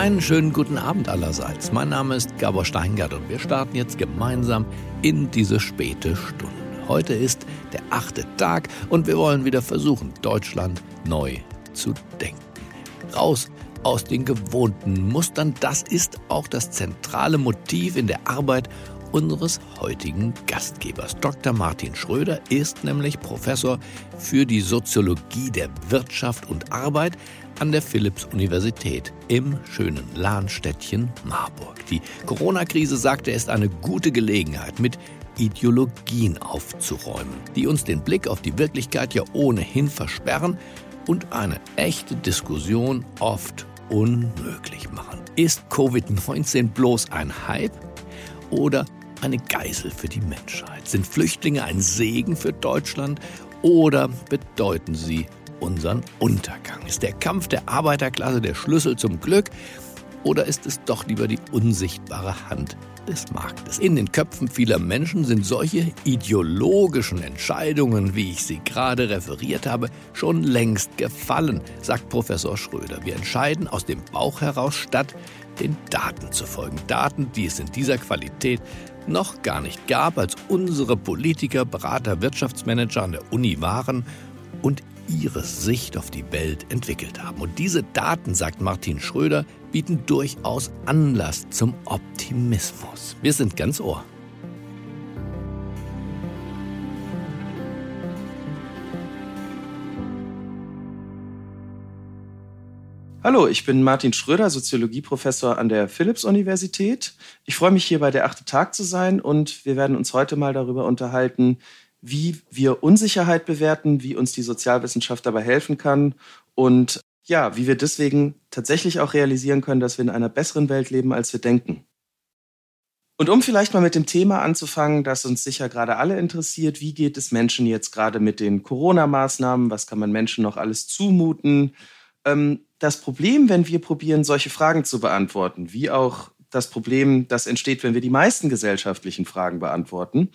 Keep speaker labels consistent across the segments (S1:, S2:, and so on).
S1: Einen schönen guten Abend allerseits. Mein Name ist Gabor Steingart und wir starten jetzt gemeinsam in diese späte Stunde. Heute ist der achte Tag und wir wollen wieder versuchen, Deutschland neu zu denken. Raus aus den gewohnten Mustern, das ist auch das zentrale Motiv in der Arbeit unseres heutigen Gastgebers. Dr. Martin Schröder ist nämlich Professor für die Soziologie der Wirtschaft und Arbeit an der Philipps-Universität im schönen Lahnstädtchen Marburg. Die Corona-Krise, sagt er, ist eine gute Gelegenheit, mit Ideologien aufzuräumen, die uns den Blick auf die Wirklichkeit ja ohnehin versperren und eine echte Diskussion oft unmöglich machen. Ist Covid-19 bloß ein Hype oder eine Geisel für die Menschheit? Sind Flüchtlinge ein Segen für Deutschland oder bedeuten sie unseren Untergang? Ist der Kampf der Arbeiterklasse der Schlüssel zum Glück oder ist es doch lieber die unsichtbare Hand des Marktes? In den Köpfen vieler Menschen sind solche ideologischen Entscheidungen, wie ich sie gerade referiert habe, schon längst gefallen, sagt Professor Schröder. Wir entscheiden aus dem Bauch heraus, statt den Daten zu folgen. Daten, die es in dieser Qualität noch gar nicht gab, als unsere Politiker, Berater, Wirtschaftsmanager an der Uni waren und ihre Sicht auf die Welt entwickelt haben. Und diese Daten, sagt Martin Schröder, bieten durchaus Anlass zum Optimismus. Wir sind ganz ohr.
S2: Hallo, ich bin Martin Schröder, Soziologieprofessor an der Philipps-Universität. Ich freue mich hier bei der achte Tag zu sein und wir werden uns heute mal darüber unterhalten, wie wir Unsicherheit bewerten, wie uns die Sozialwissenschaft dabei helfen kann und ja, wie wir deswegen tatsächlich auch realisieren können, dass wir in einer besseren Welt leben, als wir denken. Und um vielleicht mal mit dem Thema anzufangen, das uns sicher gerade alle interessiert, wie geht es Menschen jetzt gerade mit den Corona-Maßnahmen? Was kann man Menschen noch alles zumuten? Ähm, das Problem, wenn wir probieren, solche Fragen zu beantworten, wie auch das Problem, das entsteht, wenn wir die meisten gesellschaftlichen Fragen beantworten,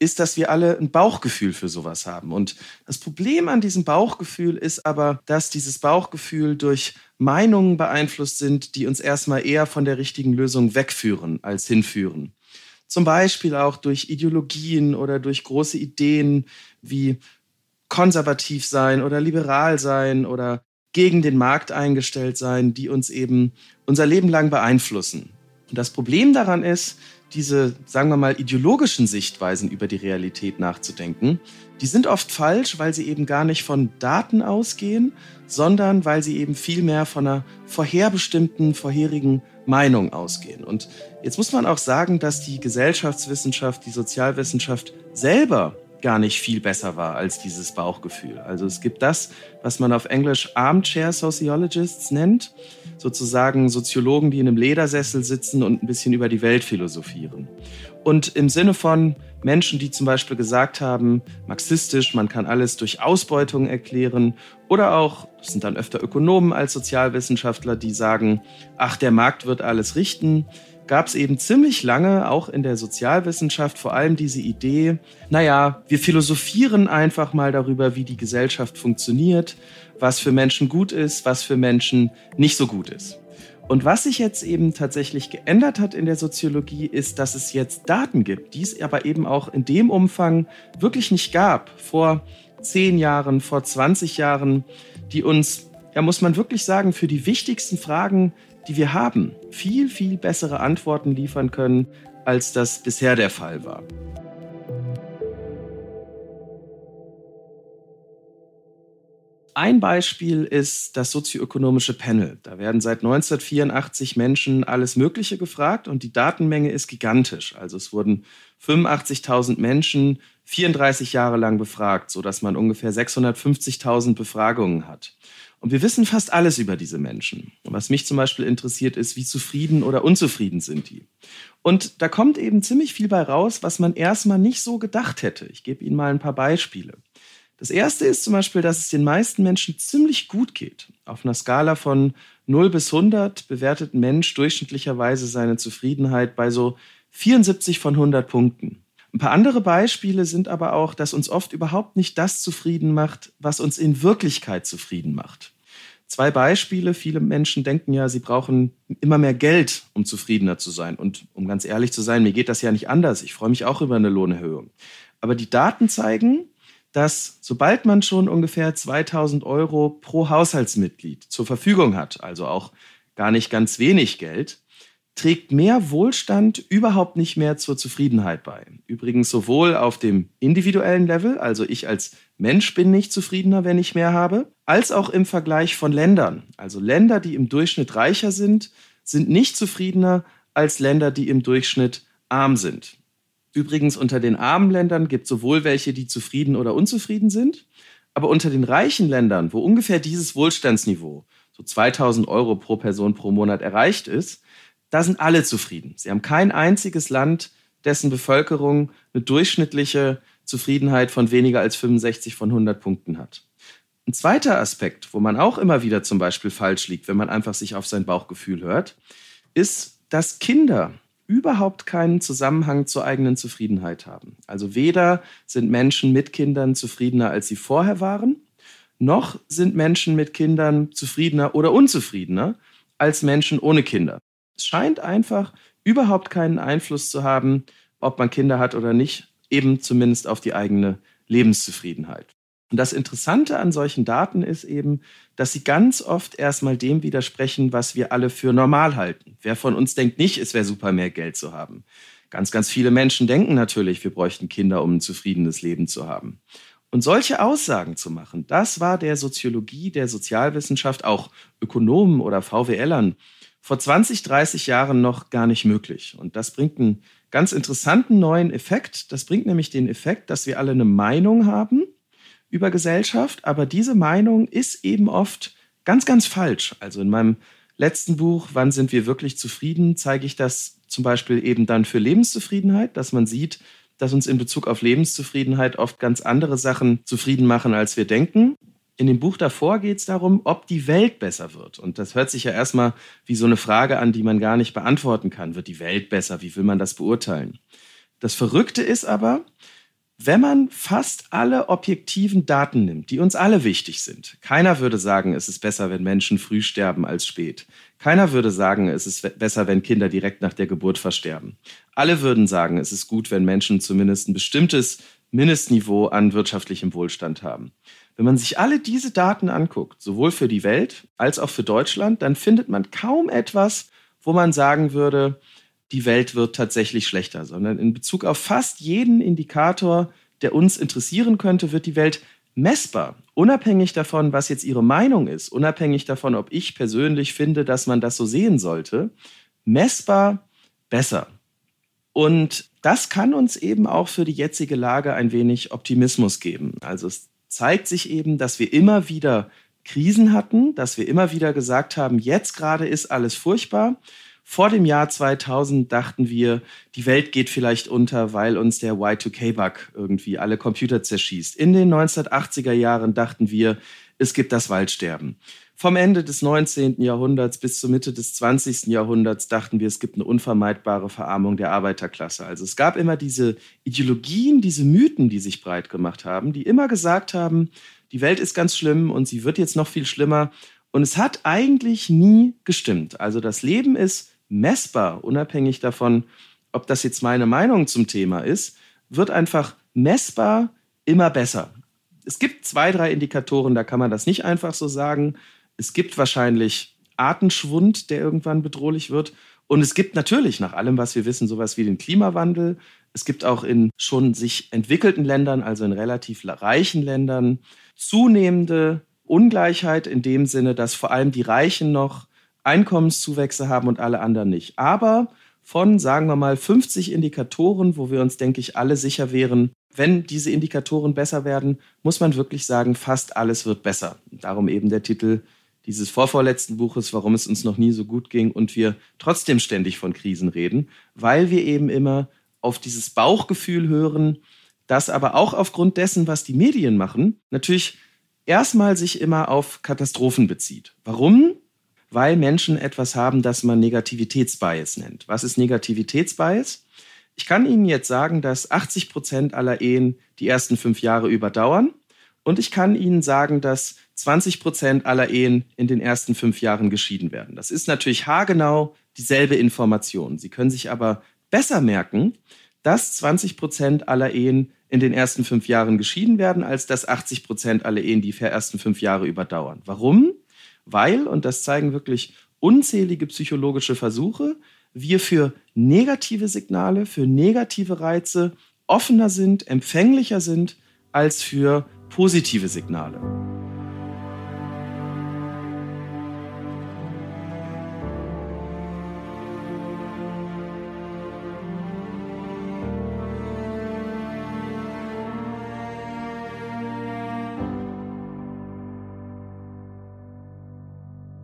S2: ist, dass wir alle ein Bauchgefühl für sowas haben. Und das Problem an diesem Bauchgefühl ist aber, dass dieses Bauchgefühl durch Meinungen beeinflusst sind, die uns erstmal eher von der richtigen Lösung wegführen als hinführen. Zum Beispiel auch durch Ideologien oder durch große Ideen wie konservativ sein oder liberal sein oder gegen den Markt eingestellt sein, die uns eben unser Leben lang beeinflussen. Und das Problem daran ist, diese, sagen wir mal, ideologischen Sichtweisen über die Realität nachzudenken, die sind oft falsch, weil sie eben gar nicht von Daten ausgehen, sondern weil sie eben viel mehr von einer vorherbestimmten, vorherigen Meinung ausgehen. Und jetzt muss man auch sagen, dass die Gesellschaftswissenschaft, die Sozialwissenschaft selber gar nicht viel besser war als dieses Bauchgefühl. Also es gibt das, was man auf Englisch Armchair Sociologists nennt, sozusagen Soziologen, die in einem Ledersessel sitzen und ein bisschen über die Welt philosophieren. Und im Sinne von Menschen, die zum Beispiel gesagt haben, marxistisch, man kann alles durch Ausbeutung erklären, oder auch, das sind dann öfter Ökonomen als Sozialwissenschaftler, die sagen, ach, der Markt wird alles richten gab es eben ziemlich lange, auch in der Sozialwissenschaft, vor allem diese Idee, naja, wir philosophieren einfach mal darüber, wie die Gesellschaft funktioniert, was für Menschen gut ist, was für Menschen nicht so gut ist. Und was sich jetzt eben tatsächlich geändert hat in der Soziologie, ist, dass es jetzt Daten gibt, die es aber eben auch in dem Umfang wirklich nicht gab. Vor zehn Jahren, vor 20 Jahren, die uns, ja, muss man wirklich sagen, für die wichtigsten Fragen die wir haben, viel, viel bessere Antworten liefern können, als das bisher der Fall war. Ein Beispiel ist das sozioökonomische Panel. Da werden seit 1984 Menschen alles Mögliche gefragt und die Datenmenge ist gigantisch. Also es wurden 85.000 Menschen 34 Jahre lang befragt, sodass man ungefähr 650.000 Befragungen hat. Und wir wissen fast alles über diese Menschen. Und was mich zum Beispiel interessiert, ist, wie zufrieden oder unzufrieden sind die. Und da kommt eben ziemlich viel bei raus, was man erstmal nicht so gedacht hätte. Ich gebe Ihnen mal ein paar Beispiele. Das erste ist zum Beispiel, dass es den meisten Menschen ziemlich gut geht. Auf einer Skala von 0 bis 100 bewertet ein Mensch durchschnittlicherweise seine Zufriedenheit bei so 74 von 100 Punkten. Ein paar andere Beispiele sind aber auch, dass uns oft überhaupt nicht das zufrieden macht, was uns in Wirklichkeit zufrieden macht. Zwei Beispiele. Viele Menschen denken ja, sie brauchen immer mehr Geld, um zufriedener zu sein. Und um ganz ehrlich zu sein, mir geht das ja nicht anders. Ich freue mich auch über eine Lohnerhöhung. Aber die Daten zeigen, dass sobald man schon ungefähr 2000 Euro pro Haushaltsmitglied zur Verfügung hat, also auch gar nicht ganz wenig Geld, trägt mehr Wohlstand überhaupt nicht mehr zur Zufriedenheit bei. Übrigens sowohl auf dem individuellen Level, also ich als Mensch bin nicht zufriedener, wenn ich mehr habe, als auch im Vergleich von Ländern. Also Länder, die im Durchschnitt reicher sind, sind nicht zufriedener als Länder, die im Durchschnitt arm sind. Übrigens unter den armen Ländern gibt es sowohl welche, die zufrieden oder unzufrieden sind, aber unter den reichen Ländern, wo ungefähr dieses Wohlstandsniveau, so 2000 Euro pro Person pro Monat erreicht ist, da sind alle zufrieden. Sie haben kein einziges Land, dessen Bevölkerung eine durchschnittliche Zufriedenheit von weniger als 65 von 100 Punkten hat. Ein zweiter Aspekt, wo man auch immer wieder zum Beispiel falsch liegt, wenn man einfach sich auf sein Bauchgefühl hört, ist, dass Kinder überhaupt keinen Zusammenhang zur eigenen Zufriedenheit haben. Also weder sind Menschen mit Kindern zufriedener, als sie vorher waren, noch sind Menschen mit Kindern zufriedener oder unzufriedener als Menschen ohne Kinder. Es scheint einfach überhaupt keinen Einfluss zu haben, ob man Kinder hat oder nicht, eben zumindest auf die eigene Lebenszufriedenheit. Und das Interessante an solchen Daten ist eben, dass sie ganz oft erstmal dem widersprechen, was wir alle für normal halten. Wer von uns denkt nicht, es wäre super, mehr Geld zu haben? Ganz, ganz viele Menschen denken natürlich, wir bräuchten Kinder, um ein zufriedenes Leben zu haben. Und solche Aussagen zu machen, das war der Soziologie, der Sozialwissenschaft, auch Ökonomen oder VWLern vor 20, 30 Jahren noch gar nicht möglich. Und das bringt einen ganz interessanten neuen Effekt. Das bringt nämlich den Effekt, dass wir alle eine Meinung haben über Gesellschaft, aber diese Meinung ist eben oft ganz, ganz falsch. Also in meinem letzten Buch, Wann sind wir wirklich zufrieden, zeige ich das zum Beispiel eben dann für Lebenszufriedenheit, dass man sieht, dass uns in Bezug auf Lebenszufriedenheit oft ganz andere Sachen zufrieden machen, als wir denken. In dem Buch davor geht es darum, ob die Welt besser wird. Und das hört sich ja erstmal wie so eine Frage an, die man gar nicht beantworten kann. Wird die Welt besser? Wie will man das beurteilen? Das Verrückte ist aber, wenn man fast alle objektiven Daten nimmt, die uns alle wichtig sind, keiner würde sagen, es ist besser, wenn Menschen früh sterben als spät. Keiner würde sagen, es ist besser, wenn Kinder direkt nach der Geburt versterben. Alle würden sagen, es ist gut, wenn Menschen zumindest ein bestimmtes Mindestniveau an wirtschaftlichem Wohlstand haben. Wenn man sich alle diese Daten anguckt, sowohl für die Welt als auch für Deutschland, dann findet man kaum etwas, wo man sagen würde, die Welt wird tatsächlich schlechter, sondern in Bezug auf fast jeden Indikator, der uns interessieren könnte, wird die Welt messbar, unabhängig davon, was jetzt Ihre Meinung ist, unabhängig davon, ob ich persönlich finde, dass man das so sehen sollte, messbar besser. Und das kann uns eben auch für die jetzige Lage ein wenig Optimismus geben. Also es zeigt sich eben, dass wir immer wieder Krisen hatten, dass wir immer wieder gesagt haben, jetzt gerade ist alles furchtbar. Vor dem Jahr 2000 dachten wir, die Welt geht vielleicht unter, weil uns der Y2K-Bug irgendwie alle Computer zerschießt. In den 1980er Jahren dachten wir, es gibt das Waldsterben. Vom Ende des 19. Jahrhunderts bis zur Mitte des 20. Jahrhunderts dachten wir, es gibt eine unvermeidbare Verarmung der Arbeiterklasse. Also es gab immer diese Ideologien, diese Mythen, die sich breit gemacht haben, die immer gesagt haben, die Welt ist ganz schlimm und sie wird jetzt noch viel schlimmer. Und es hat eigentlich nie gestimmt. Also das Leben ist messbar, unabhängig davon, ob das jetzt meine Meinung zum Thema ist, wird einfach messbar immer besser. Es gibt zwei, drei Indikatoren, da kann man das nicht einfach so sagen. Es gibt wahrscheinlich Artenschwund, der irgendwann bedrohlich wird. Und es gibt natürlich, nach allem, was wir wissen, sowas wie den Klimawandel. Es gibt auch in schon sich entwickelten Ländern, also in relativ reichen Ländern, zunehmende Ungleichheit in dem Sinne, dass vor allem die Reichen noch Einkommenszuwächse haben und alle anderen nicht. Aber von, sagen wir mal, 50 Indikatoren, wo wir uns, denke ich, alle sicher wären, wenn diese Indikatoren besser werden, muss man wirklich sagen, fast alles wird besser. Darum eben der Titel dieses vorvorletzten Buches, warum es uns noch nie so gut ging und wir trotzdem ständig von Krisen reden, weil wir eben immer auf dieses Bauchgefühl hören, das aber auch aufgrund dessen, was die Medien machen, natürlich erstmal sich immer auf Katastrophen bezieht. Warum? Weil Menschen etwas haben, das man Negativitätsbias nennt. Was ist Negativitätsbias? Ich kann Ihnen jetzt sagen, dass 80 Prozent aller Ehen die ersten fünf Jahre überdauern Und ich kann Ihnen sagen, dass 20 Prozent aller Ehen in den ersten fünf Jahren geschieden werden. Das ist natürlich haargenau dieselbe Information. Sie können sich aber besser merken, dass 20 Prozent aller Ehen in den ersten fünf Jahren geschieden werden, als dass 80 Prozent aller Ehen die ersten fünf Jahre überdauern. Warum? Weil, und das zeigen wirklich unzählige psychologische Versuche, wir für negative Signale, für negative Reize offener sind, empfänglicher sind als für positive Signale.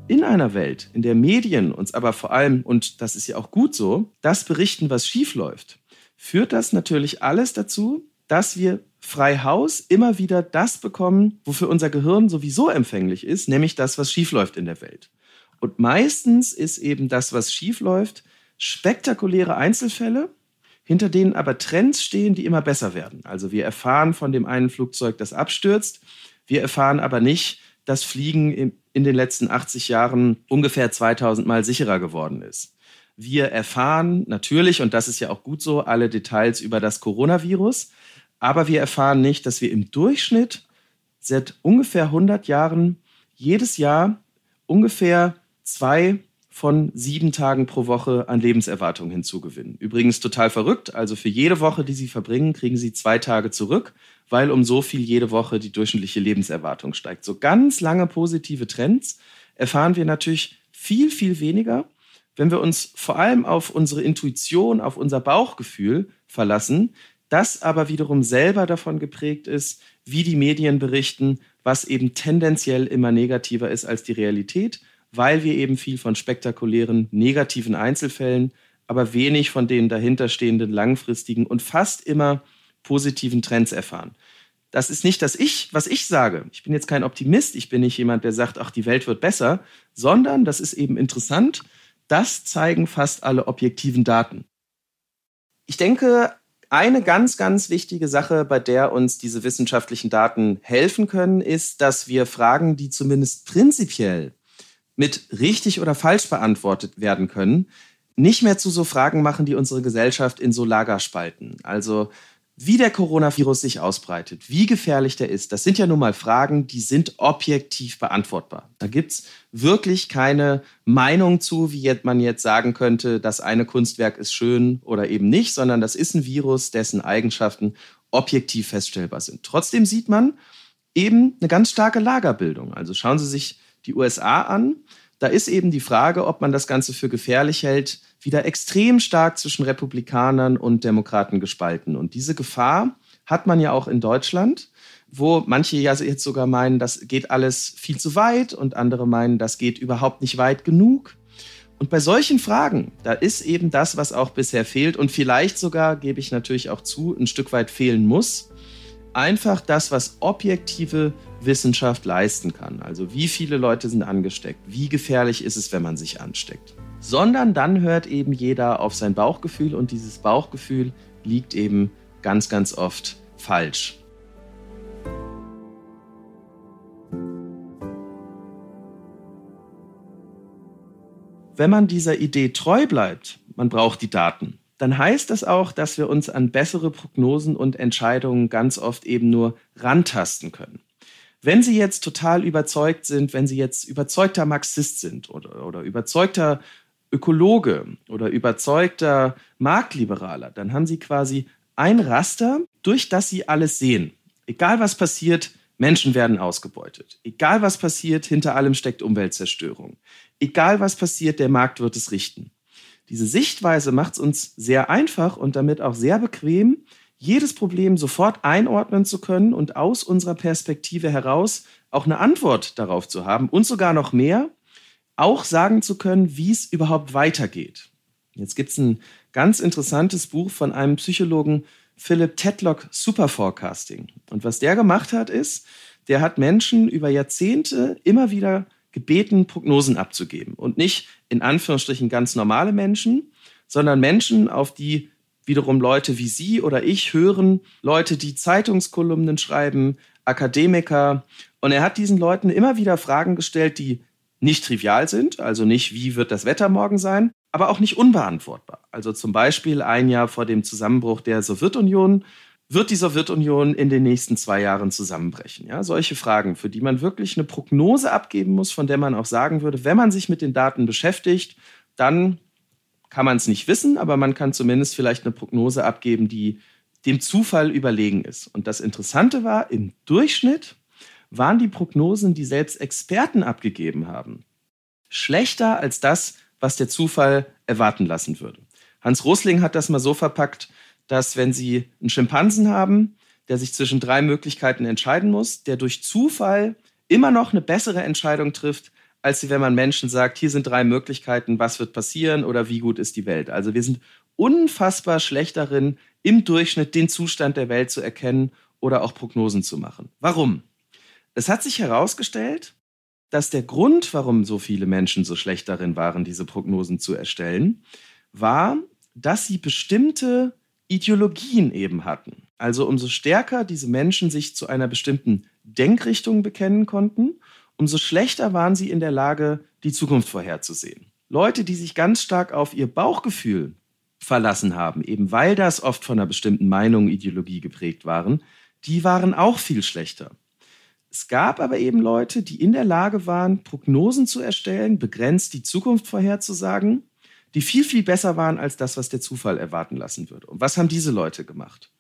S2: in einer Welt, in der Medien uns aber vor allem, und das ist ja auch gut so, das berichten, was schiefläuft, führt das natürlich alles dazu, dass wir frei Haus immer wieder das bekommen, wofür unser Gehirn sowieso empfänglich ist, nämlich das, was schiefläuft in der Welt. Und meistens ist eben das, was schiefläuft, spektakuläre Einzelfälle, hinter denen aber Trends stehen, die immer besser werden. Also wir erfahren von dem einen Flugzeug, das abstürzt, wir erfahren aber nicht, dass Fliegen in den letzten 80 Jahren ungefähr 2000 Mal sicherer geworden ist. Wir erfahren natürlich, und das ist ja auch gut so, alle Details über das Coronavirus, aber wir erfahren nicht, dass wir im Durchschnitt seit ungefähr 100 Jahren jedes Jahr ungefähr zwei von sieben Tagen pro Woche an Lebenserwartung hinzugewinnen. Übrigens total verrückt. Also für jede Woche, die Sie verbringen, kriegen Sie zwei Tage zurück, weil um so viel jede Woche die durchschnittliche Lebenserwartung steigt. So ganz lange positive Trends erfahren wir natürlich viel, viel weniger, wenn wir uns vor allem auf unsere Intuition, auf unser Bauchgefühl verlassen, das aber wiederum selber davon geprägt ist, wie die Medien berichten, was eben tendenziell immer negativer ist als die Realität weil wir eben viel von spektakulären negativen Einzelfällen, aber wenig von den dahinterstehenden langfristigen und fast immer positiven Trends erfahren. Das ist nicht das Ich, was ich sage. Ich bin jetzt kein Optimist, ich bin nicht jemand, der sagt, ach, die Welt wird besser, sondern das ist eben interessant. Das zeigen fast alle objektiven Daten. Ich denke, eine ganz, ganz wichtige Sache, bei der uns diese wissenschaftlichen Daten helfen können, ist, dass wir Fragen, die zumindest prinzipiell mit richtig oder falsch beantwortet werden können, nicht mehr zu so Fragen machen, die unsere Gesellschaft in so Lager spalten. Also wie der Coronavirus sich ausbreitet, wie gefährlich der ist, das sind ja nun mal Fragen, die sind objektiv beantwortbar. Da gibt es wirklich keine Meinung zu, wie man jetzt sagen könnte, das eine Kunstwerk ist schön oder eben nicht, sondern das ist ein Virus, dessen Eigenschaften objektiv feststellbar sind. Trotzdem sieht man eben eine ganz starke Lagerbildung. Also schauen Sie sich die USA an. Da ist eben die Frage, ob man das Ganze für gefährlich hält, wieder extrem stark zwischen Republikanern und Demokraten gespalten. Und diese Gefahr hat man ja auch in Deutschland, wo manche ja jetzt sogar meinen, das geht alles viel zu weit und andere meinen, das geht überhaupt nicht weit genug. Und bei solchen Fragen, da ist eben das, was auch bisher fehlt und vielleicht sogar, gebe ich natürlich auch zu, ein Stück weit fehlen muss, einfach das, was objektive Wissenschaft leisten kann. Also wie viele Leute sind angesteckt, wie gefährlich ist es, wenn man sich ansteckt. Sondern dann hört eben jeder auf sein Bauchgefühl und dieses Bauchgefühl liegt eben ganz, ganz oft falsch. Wenn man dieser Idee treu bleibt, man braucht die Daten, dann heißt das auch, dass wir uns an bessere Prognosen und Entscheidungen ganz oft eben nur rantasten können. Wenn Sie jetzt total überzeugt sind, wenn Sie jetzt überzeugter Marxist sind oder, oder überzeugter Ökologe oder überzeugter Marktliberaler, dann haben Sie quasi ein Raster, durch das Sie alles sehen. Egal was passiert, Menschen werden ausgebeutet. Egal was passiert, hinter allem steckt Umweltzerstörung. Egal was passiert, der Markt wird es richten. Diese Sichtweise macht es uns sehr einfach und damit auch sehr bequem, jedes Problem sofort einordnen zu können und aus unserer Perspektive heraus auch eine Antwort darauf zu haben und sogar noch mehr, auch sagen zu können, wie es überhaupt weitergeht. Jetzt gibt es ein ganz interessantes Buch von einem Psychologen, Philip Tedlock, Superforecasting. Und was der gemacht hat, ist, der hat Menschen über Jahrzehnte immer wieder gebeten, Prognosen abzugeben. Und nicht in Anführungsstrichen ganz normale Menschen, sondern Menschen, auf die wiederum Leute wie Sie oder ich hören, Leute, die Zeitungskolumnen schreiben, Akademiker. Und er hat diesen Leuten immer wieder Fragen gestellt, die nicht trivial sind, also nicht, wie wird das Wetter morgen sein, aber auch nicht unbeantwortbar. Also zum Beispiel ein Jahr vor dem Zusammenbruch der Sowjetunion wird die Sowjetunion in den nächsten zwei Jahren zusammenbrechen? Ja, solche Fragen, für die man wirklich eine Prognose abgeben muss, von der man auch sagen würde, wenn man sich mit den Daten beschäftigt, dann kann man es nicht wissen, aber man kann zumindest vielleicht eine Prognose abgeben, die dem Zufall überlegen ist. Und das Interessante war, im Durchschnitt waren die Prognosen, die selbst Experten abgegeben haben, schlechter als das, was der Zufall erwarten lassen würde. Hans Rosling hat das mal so verpackt, dass wenn Sie einen Schimpansen haben, der sich zwischen drei Möglichkeiten entscheiden muss, der durch Zufall immer noch eine bessere Entscheidung trifft, als wenn man Menschen sagt, hier sind drei Möglichkeiten, was wird passieren oder wie gut ist die Welt. Also wir sind unfassbar schlecht darin, im Durchschnitt den Zustand der Welt zu erkennen oder auch Prognosen zu machen. Warum? Es hat sich herausgestellt, dass der Grund, warum so viele Menschen so schlecht darin waren, diese Prognosen zu erstellen, war, dass sie bestimmte Ideologien eben hatten. Also umso stärker diese Menschen sich zu einer bestimmten Denkrichtung bekennen konnten, umso schlechter waren sie in der Lage, die Zukunft vorherzusehen. Leute, die sich ganz stark auf ihr Bauchgefühl verlassen haben, eben weil das oft von einer bestimmten Meinung, Ideologie geprägt waren, die waren auch viel schlechter. Es gab aber eben Leute, die in der Lage waren, Prognosen zu erstellen, begrenzt die Zukunft vorherzusagen die viel, viel besser waren als das, was der Zufall erwarten lassen würde. Und was haben diese Leute gemacht?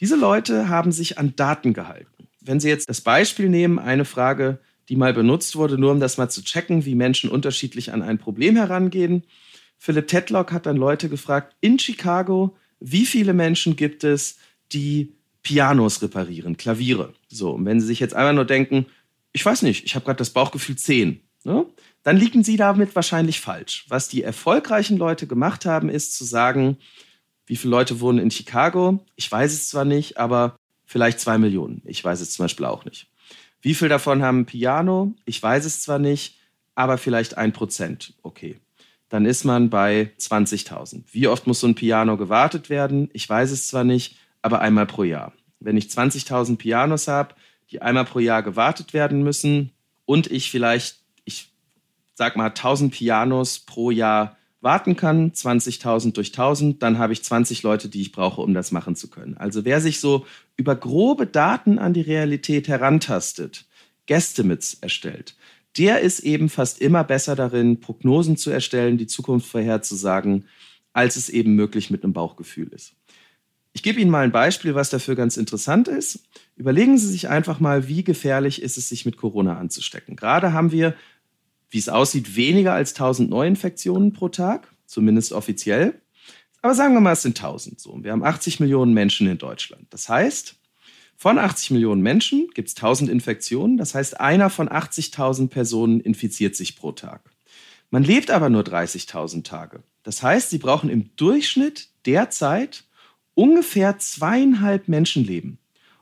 S2: Diese Leute haben sich an Daten gehalten. Wenn Sie jetzt das Beispiel nehmen, eine Frage, die mal benutzt wurde, nur um das mal zu checken, wie Menschen unterschiedlich an ein Problem herangehen. Philip Tedlock hat dann Leute gefragt, in Chicago, wie viele Menschen gibt es, die Pianos reparieren, Klaviere? So, und wenn Sie sich jetzt einmal nur denken, ich weiß nicht, ich habe gerade das Bauchgefühl 10, ne? dann liegen Sie damit wahrscheinlich falsch. Was die erfolgreichen Leute gemacht haben, ist zu sagen, wie viele Leute wohnen in Chicago? Ich weiß es zwar nicht, aber vielleicht zwei Millionen. Ich weiß es zum Beispiel auch nicht. Wie viel davon haben Piano? Ich weiß es zwar nicht, aber vielleicht ein Prozent. Okay. Dann ist man bei 20.000. Wie oft muss so ein Piano gewartet werden? Ich weiß es zwar nicht, aber einmal pro Jahr. Wenn ich 20.000 Pianos habe, die einmal pro Jahr gewartet werden müssen und ich vielleicht sag mal, 1000 Pianos pro Jahr warten kann, 20.000 durch 1000, dann habe ich 20 Leute, die ich brauche, um das machen zu können. Also wer sich so über grobe Daten an die Realität herantastet, Guesstimates erstellt, der ist eben fast immer besser darin, Prognosen zu erstellen, die Zukunft vorherzusagen, als es eben möglich mit einem Bauchgefühl ist. Ich gebe Ihnen mal ein Beispiel, was dafür ganz interessant ist. Überlegen Sie sich einfach mal, wie gefährlich ist es, sich mit Corona anzustecken. Gerade haben wir wie es aussieht, weniger als 1000 Neuinfektionen pro Tag, zumindest offiziell. Aber sagen wir mal, es sind 1000 so. Wir haben 80 Millionen Menschen in Deutschland. Das heißt, von 80 Millionen Menschen gibt es 1000 Infektionen. Das heißt, einer von 80.000 Personen infiziert sich pro Tag. Man lebt aber nur 30.000 Tage. Das heißt, sie brauchen im Durchschnitt derzeit ungefähr zweieinhalb Menschenleben,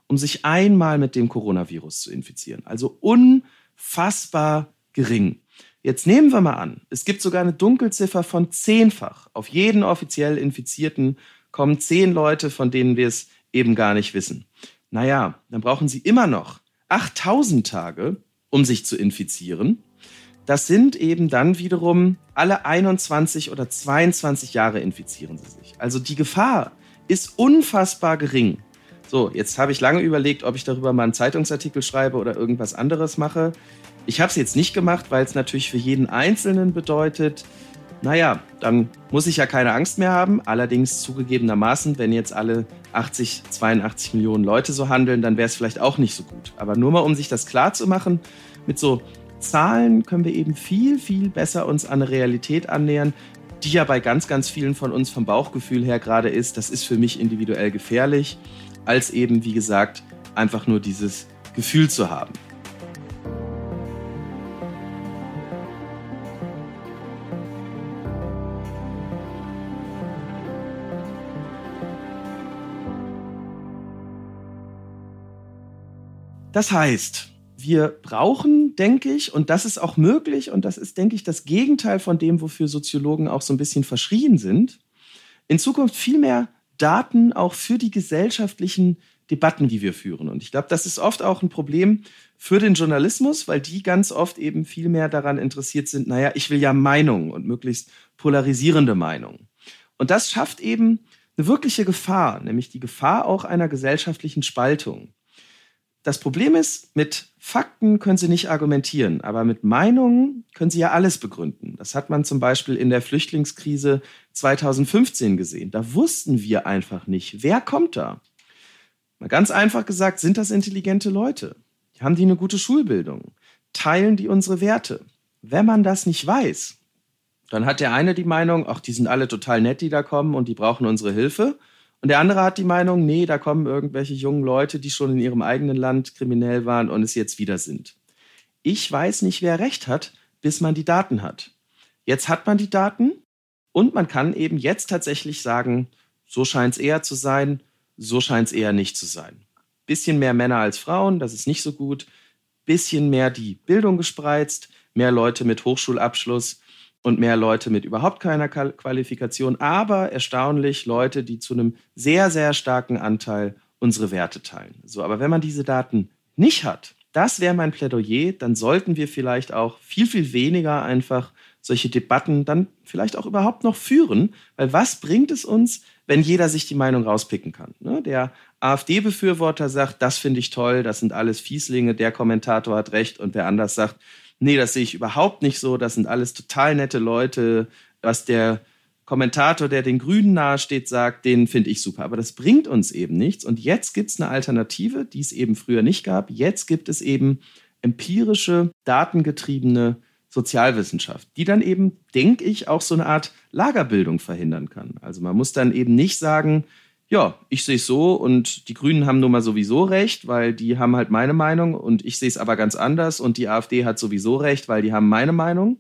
S2: um sich einmal mit dem Coronavirus zu infizieren. Also unfassbar gering. Jetzt nehmen wir mal an, es gibt sogar eine Dunkelziffer von zehnfach. Auf jeden offiziell Infizierten kommen zehn Leute, von denen wir es eben gar nicht wissen. Naja, dann brauchen sie immer noch 8000 Tage, um sich zu infizieren. Das sind eben dann wiederum alle 21 oder 22 Jahre infizieren sie sich. Also die Gefahr ist unfassbar gering. So, jetzt habe ich lange überlegt, ob ich darüber mal einen Zeitungsartikel schreibe oder irgendwas anderes mache. Ich habe es jetzt nicht gemacht, weil es natürlich für jeden Einzelnen bedeutet, naja, dann muss ich ja keine Angst mehr haben. Allerdings zugegebenermaßen, wenn jetzt alle 80, 82 Millionen Leute so handeln, dann wäre es vielleicht auch nicht so gut. Aber nur mal, um sich das klar zu machen, mit so Zahlen können wir eben viel, viel besser uns an eine Realität annähern, die ja bei ganz, ganz vielen von uns vom Bauchgefühl her gerade ist, das ist für mich individuell gefährlich, als eben, wie gesagt, einfach nur dieses Gefühl zu haben. Das heißt, wir brauchen, denke ich, und das ist auch möglich, und das ist, denke ich, das Gegenteil von dem, wofür Soziologen auch so ein bisschen verschrien sind, in Zukunft viel mehr Daten auch für die gesellschaftlichen Debatten, die wir führen. Und ich glaube, das ist oft auch ein Problem für den Journalismus, weil die ganz oft eben viel mehr daran interessiert sind, naja, ich will ja Meinungen und möglichst polarisierende Meinungen. Und das schafft eben eine wirkliche Gefahr, nämlich die Gefahr auch einer gesellschaftlichen Spaltung. Das Problem ist, mit Fakten können Sie nicht argumentieren, aber mit Meinungen können Sie ja alles begründen. Das hat man zum Beispiel in der Flüchtlingskrise 2015 gesehen. Da wussten wir einfach nicht, wer kommt da. Mal ganz einfach gesagt, sind das intelligente Leute? Haben die eine gute Schulbildung? Teilen die unsere Werte? Wenn man das nicht weiß, dann hat der eine die Meinung, ach, die sind alle total nett, die da kommen und die brauchen unsere Hilfe. Und der andere hat die Meinung, nee, da kommen irgendwelche jungen Leute, die schon in ihrem eigenen Land kriminell waren und es jetzt wieder sind. Ich weiß nicht, wer recht hat, bis man die Daten hat. Jetzt hat man die Daten und man kann eben jetzt tatsächlich sagen, so scheint es eher zu sein, so scheint es eher nicht zu sein. Bisschen mehr Männer als Frauen, das ist nicht so gut. Bisschen mehr die Bildung gespreizt, mehr Leute mit Hochschulabschluss, und mehr Leute mit überhaupt keiner Qualifikation, aber erstaunlich Leute, die zu einem sehr, sehr starken Anteil unsere Werte teilen. So, aber wenn man diese Daten nicht hat, das wäre mein Plädoyer, dann sollten wir vielleicht auch viel, viel weniger einfach solche Debatten dann vielleicht auch überhaupt noch führen, weil was bringt es uns, wenn jeder sich die Meinung rauspicken kann? Ne? Der AfD-Befürworter sagt, das finde ich toll, das sind alles Fieslinge, der Kommentator hat recht und der anders sagt, nee, das sehe ich überhaupt nicht so, das sind alles total nette Leute, was der Kommentator, der den Grünen nahesteht, sagt, den finde ich super. Aber das bringt uns eben nichts. Und jetzt gibt es eine Alternative, die es eben früher nicht gab. Jetzt gibt es eben empirische, datengetriebene Sozialwissenschaft, die dann eben, denke ich, auch so eine Art Lagerbildung verhindern kann. Also man muss dann eben nicht sagen, ja, ich sehe es so und die Grünen haben nun mal sowieso recht, weil die haben halt meine Meinung und ich sehe es aber ganz anders und die AfD hat sowieso recht, weil die haben meine Meinung,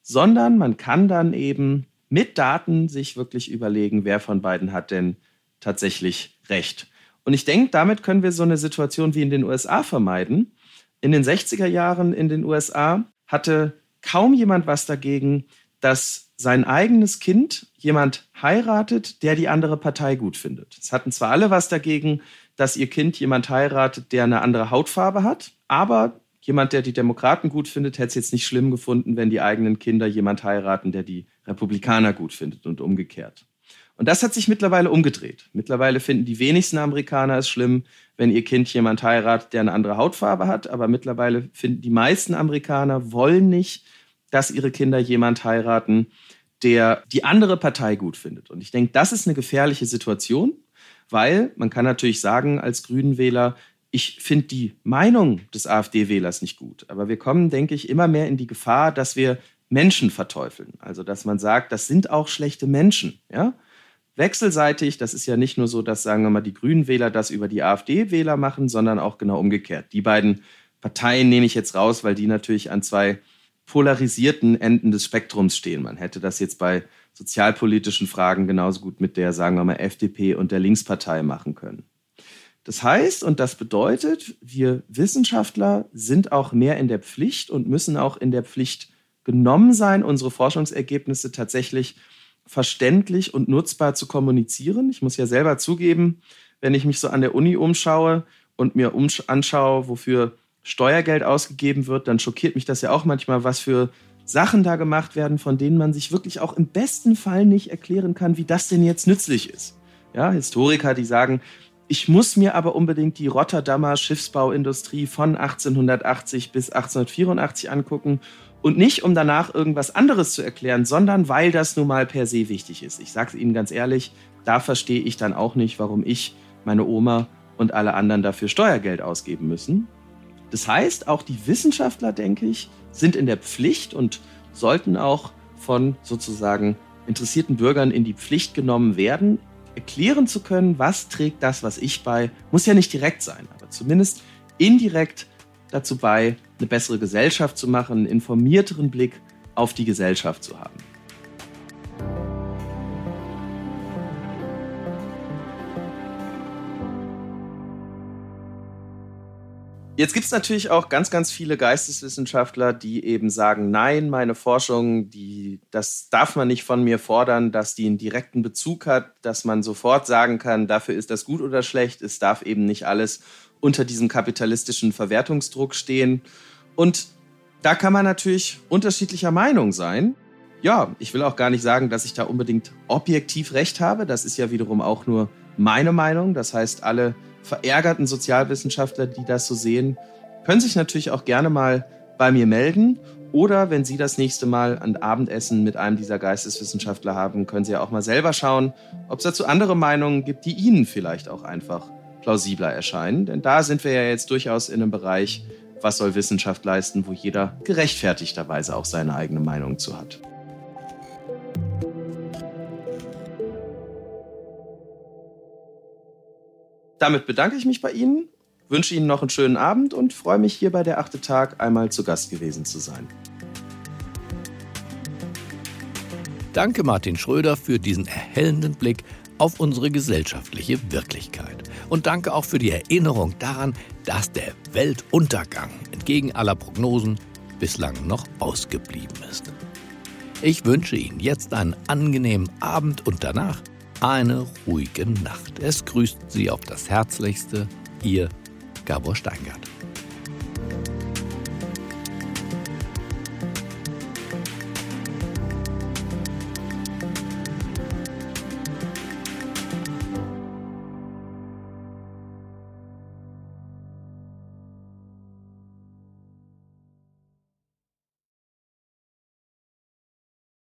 S2: sondern man kann dann eben mit Daten sich wirklich überlegen, wer von beiden hat denn tatsächlich recht. Und ich denke, damit können wir so eine Situation wie in den USA vermeiden. In den 60er Jahren in den USA hatte kaum jemand was dagegen, dass sein eigenes Kind jemand heiratet, der die andere Partei gut findet. Es hatten zwar alle was dagegen, dass ihr Kind jemand heiratet, der eine andere Hautfarbe hat, aber jemand, der die Demokraten gut findet, hätte es jetzt nicht schlimm gefunden, wenn die eigenen Kinder jemand heiraten, der die Republikaner gut findet und umgekehrt. Und das hat sich mittlerweile umgedreht. Mittlerweile finden die wenigsten Amerikaner es schlimm, wenn ihr Kind jemand heiratet, der eine andere Hautfarbe hat, aber mittlerweile finden die meisten Amerikaner wollen nicht, dass ihre Kinder jemand heiraten, der die andere Partei gut findet. Und ich denke, das ist eine gefährliche Situation, weil man kann natürlich sagen als Grünenwähler, ich finde die Meinung des AfD-Wählers nicht gut. Aber wir kommen, denke ich, immer mehr in die Gefahr, dass wir Menschen verteufeln. Also, dass man sagt, das sind auch schlechte Menschen. Ja? Wechselseitig, das ist ja nicht nur so, dass, sagen wir mal, die Grünenwähler das über die AfD-Wähler machen, sondern auch genau umgekehrt. Die beiden Parteien nehme ich jetzt raus, weil die natürlich an zwei polarisierten Enden des Spektrums stehen. Man hätte das jetzt bei sozialpolitischen Fragen genauso gut mit der, sagen wir mal, FDP und der Linkspartei machen können. Das heißt und das bedeutet, wir Wissenschaftler sind auch mehr in der Pflicht und müssen auch in der Pflicht genommen sein, unsere Forschungsergebnisse tatsächlich verständlich und nutzbar zu kommunizieren. Ich muss ja selber zugeben, wenn ich mich so an der Uni umschaue und mir anschaue, wofür Steuergeld ausgegeben wird, dann schockiert mich das ja auch manchmal, was für Sachen da gemacht werden, von denen man sich wirklich auch im besten Fall nicht erklären kann, wie das denn jetzt nützlich ist. Ja, Historiker, die sagen, ich muss mir aber unbedingt die Rotterdamer Schiffsbauindustrie von 1880 bis 1884 angucken und nicht, um danach irgendwas anderes zu erklären, sondern weil das nun mal per se wichtig ist. Ich sage es Ihnen ganz ehrlich, da verstehe ich dann auch nicht, warum ich, meine Oma und alle anderen dafür Steuergeld ausgeben müssen. Das heißt, auch die Wissenschaftler, denke ich, sind in der Pflicht und sollten auch von sozusagen interessierten Bürgern in die Pflicht genommen werden, erklären zu können, was trägt das, was ich bei, muss ja nicht direkt sein, aber zumindest indirekt dazu bei, eine bessere Gesellschaft zu machen, einen informierteren Blick auf die Gesellschaft zu haben. Jetzt gibt es natürlich auch ganz, ganz viele Geisteswissenschaftler, die eben sagen, nein, meine Forschung, die, das darf man nicht von mir fordern, dass die einen direkten Bezug hat, dass man sofort sagen kann, dafür ist das gut oder schlecht. Es darf eben nicht alles unter diesem kapitalistischen Verwertungsdruck stehen. Und da kann man natürlich unterschiedlicher Meinung sein. Ja, ich will auch gar nicht sagen, dass ich da unbedingt objektiv recht habe. Das ist ja wiederum auch nur meine Meinung. Das heißt, alle verärgerten Sozialwissenschaftler, die das so sehen, können sich natürlich auch gerne mal bei mir melden. Oder wenn Sie das nächste Mal ein Abendessen mit einem dieser Geisteswissenschaftler haben, können Sie ja auch mal selber schauen, ob es dazu andere Meinungen gibt, die Ihnen vielleicht auch einfach plausibler erscheinen. Denn da sind wir ja jetzt durchaus in einem Bereich, was soll Wissenschaft leisten, wo jeder gerechtfertigterweise auch seine eigene Meinung zu hat. Damit bedanke ich mich bei Ihnen, wünsche Ihnen noch einen schönen Abend und freue mich hier bei der achte Tag einmal zu Gast gewesen zu sein.
S1: Danke Martin Schröder für diesen erhellenden Blick auf unsere gesellschaftliche Wirklichkeit. Und danke auch für die Erinnerung daran, dass der Weltuntergang entgegen aller Prognosen bislang noch ausgeblieben ist. Ich wünsche Ihnen jetzt einen angenehmen Abend und danach eine ruhige Nacht. Es grüßt Sie auf das Herzlichste, Ihr Gabor Steingart.